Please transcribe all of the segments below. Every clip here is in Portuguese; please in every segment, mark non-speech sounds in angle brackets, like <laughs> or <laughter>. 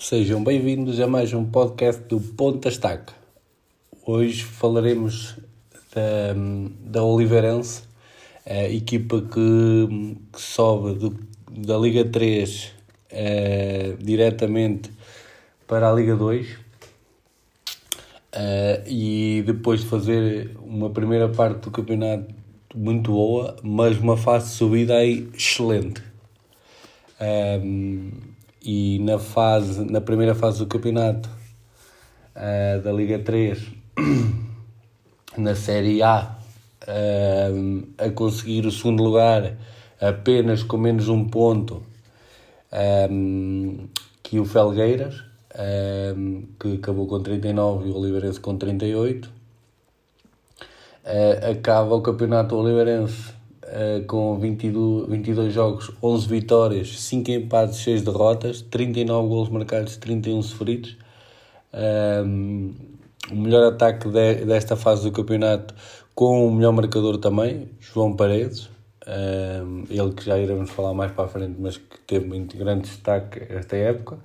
Sejam bem-vindos a mais um podcast do Ponta Estaca. Hoje falaremos da, da Oliveirense, a equipa que, que sobe do, da Liga 3 é, diretamente para a Liga 2 é, e depois de fazer uma primeira parte do campeonato muito boa, mas uma fase de subida aí excelente. É, e na fase na primeira fase do campeonato uh, da Liga 3 <clears throat> na Série A uh, a conseguir o segundo lugar apenas com menos um ponto um, que o Felgueiras um, que acabou com 39 e o Oliveirense com 38 uh, acaba o campeonato Oliveirense uh, com 22, 22 jogos, 11 vitórias, 5 empates, 6 derrotas, 39 gols marcados, 31 sofridos. Um, o melhor ataque de, desta fase do campeonato com o melhor marcador também, João Paredes. Um, ele que já iremos falar mais para a frente, mas que teve muito grande destaque esta época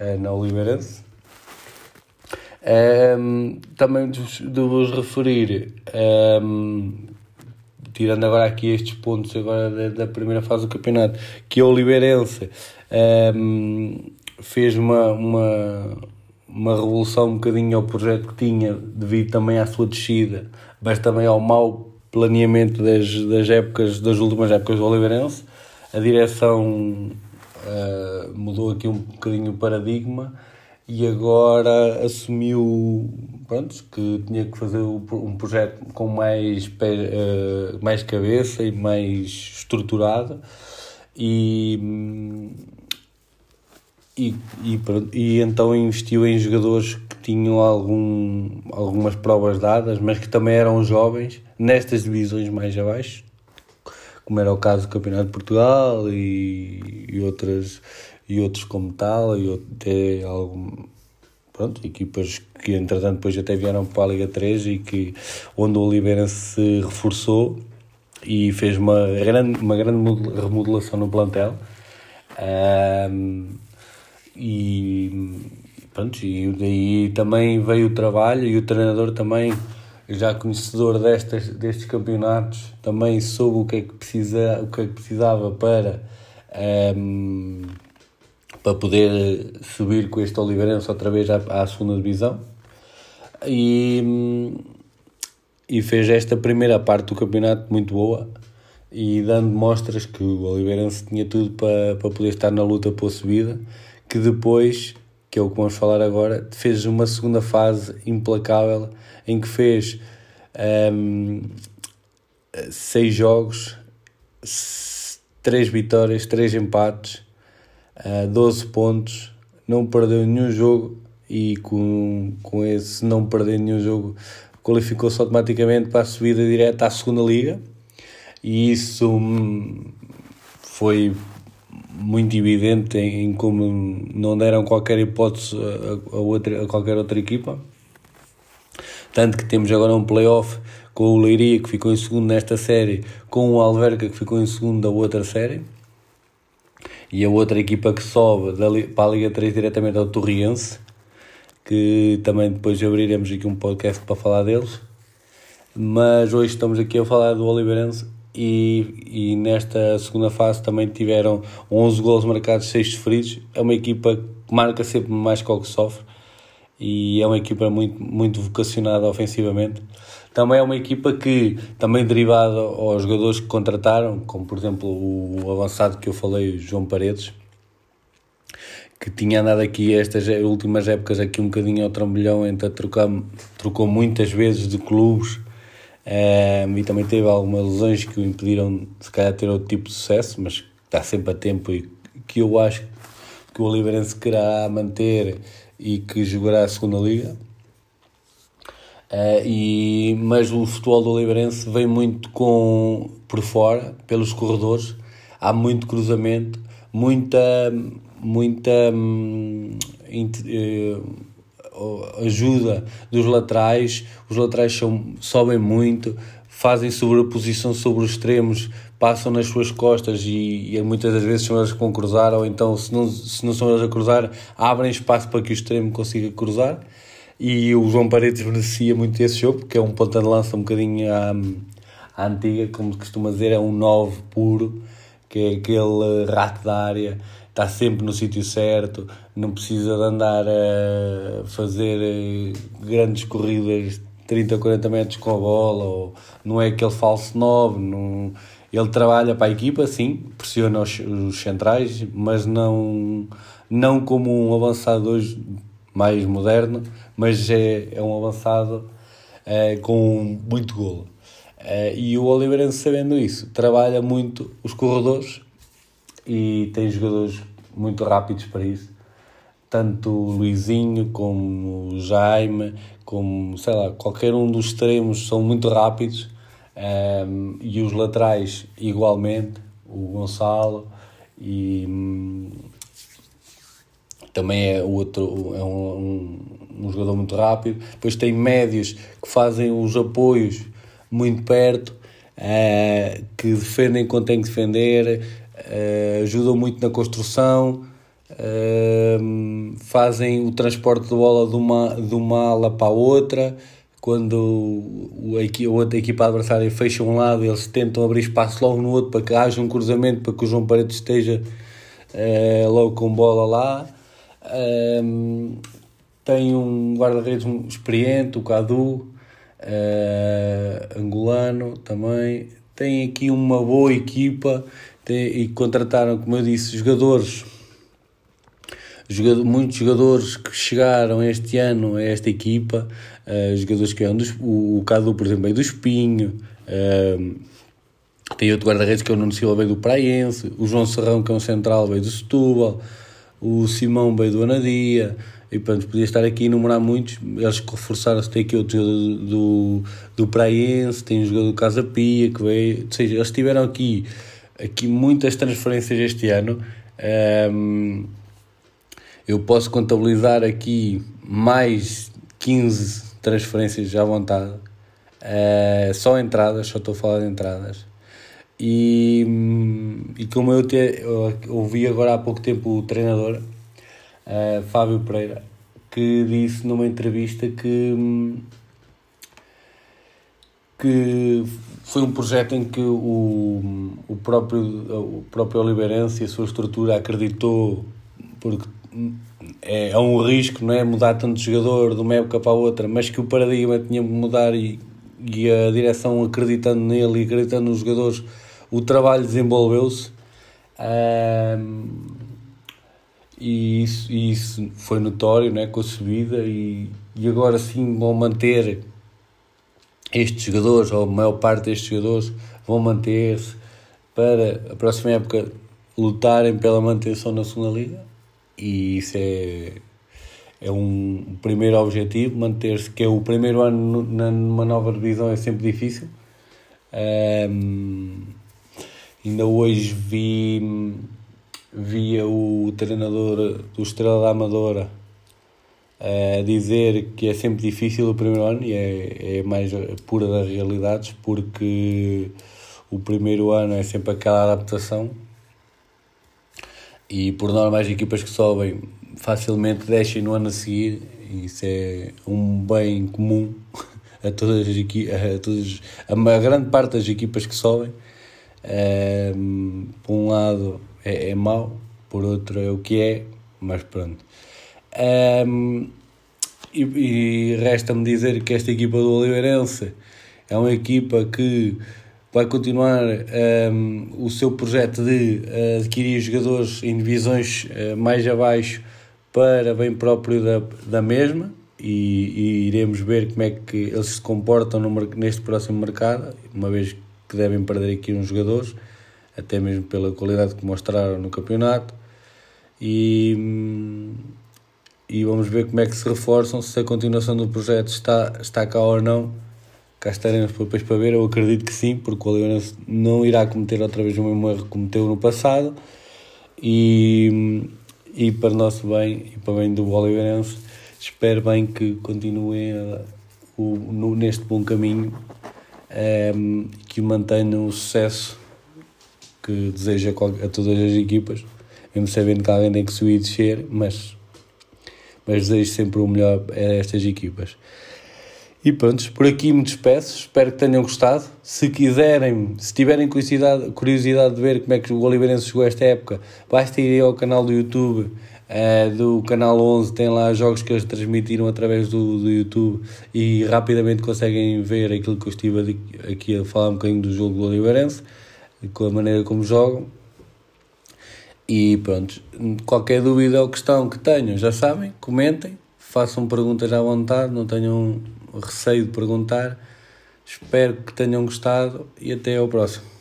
uh, na Oliveirense. Um, também de vos referir um, tirando agora aqui estes pontos agora da, da primeira fase do campeonato, que o Oliveirense um, fez uma, uma, uma revolução um bocadinho ao projeto que tinha, devido também à sua descida, mas também ao mau planeamento das, das épocas, das últimas épocas do Oliveirense. A direção uh, mudou aqui um bocadinho o paradigma e agora assumiu pronto, que tinha que fazer um projeto com mais, uh, mais cabeça e mais estruturado. E, e, e, e então investiu em jogadores que tinham algum, algumas provas dadas, mas que também eram jovens nestas divisões mais abaixo, como era o caso do Campeonato de Portugal e, e outras e outros como tal, e até algum, pronto, equipas que entretanto depois até vieram para a Liga 3 e que onde o Oliveirense se reforçou e fez uma grande, uma grande remodelação no plantel. Um, e pronto, e daí também veio o trabalho e o treinador também já conhecedor destas, destes campeonatos também soube o que é que, precisa, o que, é que precisava para um, para poder subir com este Oliveirense outra vez à, à segunda divisão. E, e fez esta primeira parte do campeonato muito boa e dando mostras que o Oliveirense tinha tudo para, para poder estar na luta pela subida, que depois, que é o que vamos falar agora, fez uma segunda fase implacável em que fez um, seis jogos, três vitórias, três empates uh, 12 pontos, não perdeu nenhum jogo e com, com esse não perder nenhum jogo qualificou-se automaticamente para a subida direta à segunda liga. E isso hum, foi muito evidente em, em, como não deram qualquer hipótese a, a, outra, a qualquer outra equipa. Tanto que temos agora um playoff com o Leiria que ficou em segundo nesta série com o Alverca que ficou em segundo da outra série. E a outra equipa que sobe para a Liga 3 diretamente é o Torriense, que também depois abriremos aqui um podcast para falar deles. Mas hoje estamos aqui a falar do Oliveirense e, e nesta segunda fase também tiveram 11 gols marcados, 6 sofridos. É uma equipa que marca sempre mais que o que sofre e é uma equipa muito, muito vocacionada ofensivamente. Também é uma equipa que, também derivada aos jogadores que contrataram, como por exemplo o avançado que eu falei, João Paredes, que tinha andado aqui estas últimas épocas aqui um bocadinho ao trambolhão, então trocou, trocou muitas vezes de clubes um, eh, e também teve algumas lesões que o impediram se calhar ter outro tipo de sucesso, mas está sempre a tempo e que eu acho que o Oliveirense querá manter e que jogará a segunda liga. Uh, e, mas o futebol do Oliveirense vem muito com, por fora, pelos corredores, há muito cruzamento, muita, muita hum, uh, ajuda dos laterais, os laterais são, sobem muito, fazem sobreposição sobre os extremos, passam nas suas costas e, e muitas das vezes são eles que vão cruzar, ou então, se não, se não são eles a cruzar, abrem espaço para que o extremo consiga cruzar. E o João Paredes beneficia muito desse jogo, porque é um ponta de lança um bocadinho à, à antiga, como costuma dizer, é um 9 puro, que é aquele rato da área, está sempre no sítio certo, não precisa de andar a fazer eh, grandes corridas 30, 40 metros com a bola, ou não é aquele falso 9, não, ele trabalha para a equipa, sim, pressiona os, os centrais, mas não, não como um avançado hoje mais moderno, mas é, é um avançado é, com muito golo. É, e o Oliveirense, sabendo isso, trabalha muito os corredores e tem jogadores muito rápidos para isso. Tanto o Luizinho como o Jaime, como sei lá, qualquer um dos extremos são muito rápidos um, e os laterais igualmente, o Gonçalo e hum, também é outro é um, um, um, jogador muito rápido. Depois tem médios que fazem os apoios muito perto, uh, que defendem quando tem que defender, uh, ajudam muito na construção. Uh, fazem o transporte de bola de uma, de uma ala para a outra, quando a outra equipa adversária fecha um lado, eles tentam abrir espaço logo no outro para que haja um cruzamento para que o João Paredes esteja uh, logo com bola lá. Um, tem um guarda-redes experiente, o Cadu, uh, angolano também. Tem aqui uma boa equipa e contrataram, como eu disse, jogadores jogador, muitos jogadores que chegaram este ano a esta equipa, uh, jogadores que eram dos, o, o Cadu, por exemplo, veio do Espinho, uh, tem outro guarda-redes que é o Nuno Silva, veio do Praense, o João Serrão, que é um central, veio do Setúbal, o Simão veio do Anadia, e pronto, podia estar aqui a enumerar muitos, eles reforçaram-se, tem aqui outro jogador do, do, do Praense, tem um jogador do Casa Pia, que veio, ou seja, eles tiveram aqui, aqui muitas transferências este ano, um, eu posso contabilizar aqui mais 15 transferências à vontade, uh, só entradas, só estou a falar de entradas. E, e como eu, te, eu ouvi agora há pouco tempo o treinador, uh, Fábio Pereira, que disse numa entrevista que, que foi um projeto em que o, o, próprio, o próprio Oliveirense e a sua estrutura acreditou, porque é, é um risco, não é? Mudar tanto de jogador de uma época para a outra, mas que o paradigma tinha que mudar e, e a direção acreditando nele e acreditando nos jogadores, o trabalho desenvolveu-se. Um, e isso, e isso foi notório né, com a subida e, e agora sim vão manter estes jogadores, ou a maior parte destes jogadores vão manter-se para a próxima época lutarem pela manutenção na segunda liga e isso é, é um primeiro objetivo, manter-se, que é o primeiro ano numa nova divisão é sempre difícil. Um, ainda hoje vi, via o treinador do Estrela da Amadora a dizer que é sempre difícil o primeiro ano e é, é mais pura das realidades porque o primeiro ano é sempre aquela adaptação e por norma as equipas que sobem facilmente descem no ano a seguir isso é um bem comum <laughs> a todas as a, todas, a grande parte das equipas que sobem. Um, por um lado é, é mau, por outro é o que é, mas pronto. Um, e, e resta-me dizer que esta equipa do Oliveirense é uma equipa que vai continuar um, o seu projeto de uh, adquirir jogadores em divisões uh, mais abaixo para bem próprio da, da mesma e, e, iremos ver como é que eles se comportam no, neste próximo mercado, uma vez que devem perder aqui uns jogadores, até mesmo pela qualidade que mostraram no campeonato. E, e vamos ver como é que se reforçam, se a continuação do projeto está, está cá ou não cá estaremos depois para ver. Eu acredito que sim, porque o Oliveirense não irá cometer outra vez o mesmo erro que cometeu no passado. E, e para o nosso bem e para o bem do espero bem que continuem neste bom caminho um, que mantenham o sucesso que deseja a todas as equipas, mesmo sabendo que alguém tem que subir e descer, mas, mas desejo sempre o melhor a estas equipas. E pronto, por aqui me despeço, espero que tenham gostado. Se quiserem, se tiverem curiosidade, curiosidade de ver como é que o Oliveirense jogou esta época, basta ir ao canal do YouTube uh, do Canal 11, tem lá jogos que eles transmitiram através do, do YouTube e rapidamente conseguem ver aquilo que eu estive aqui a falar um bocadinho do jogo do Oliveirense, com a maneira como jogam. E pronto, qualquer dúvida ou questão que tenham, já sabem, comentem, façam perguntas à vontade, não tenham receio de perguntar. Espero que tenham gostado e até ao próximo.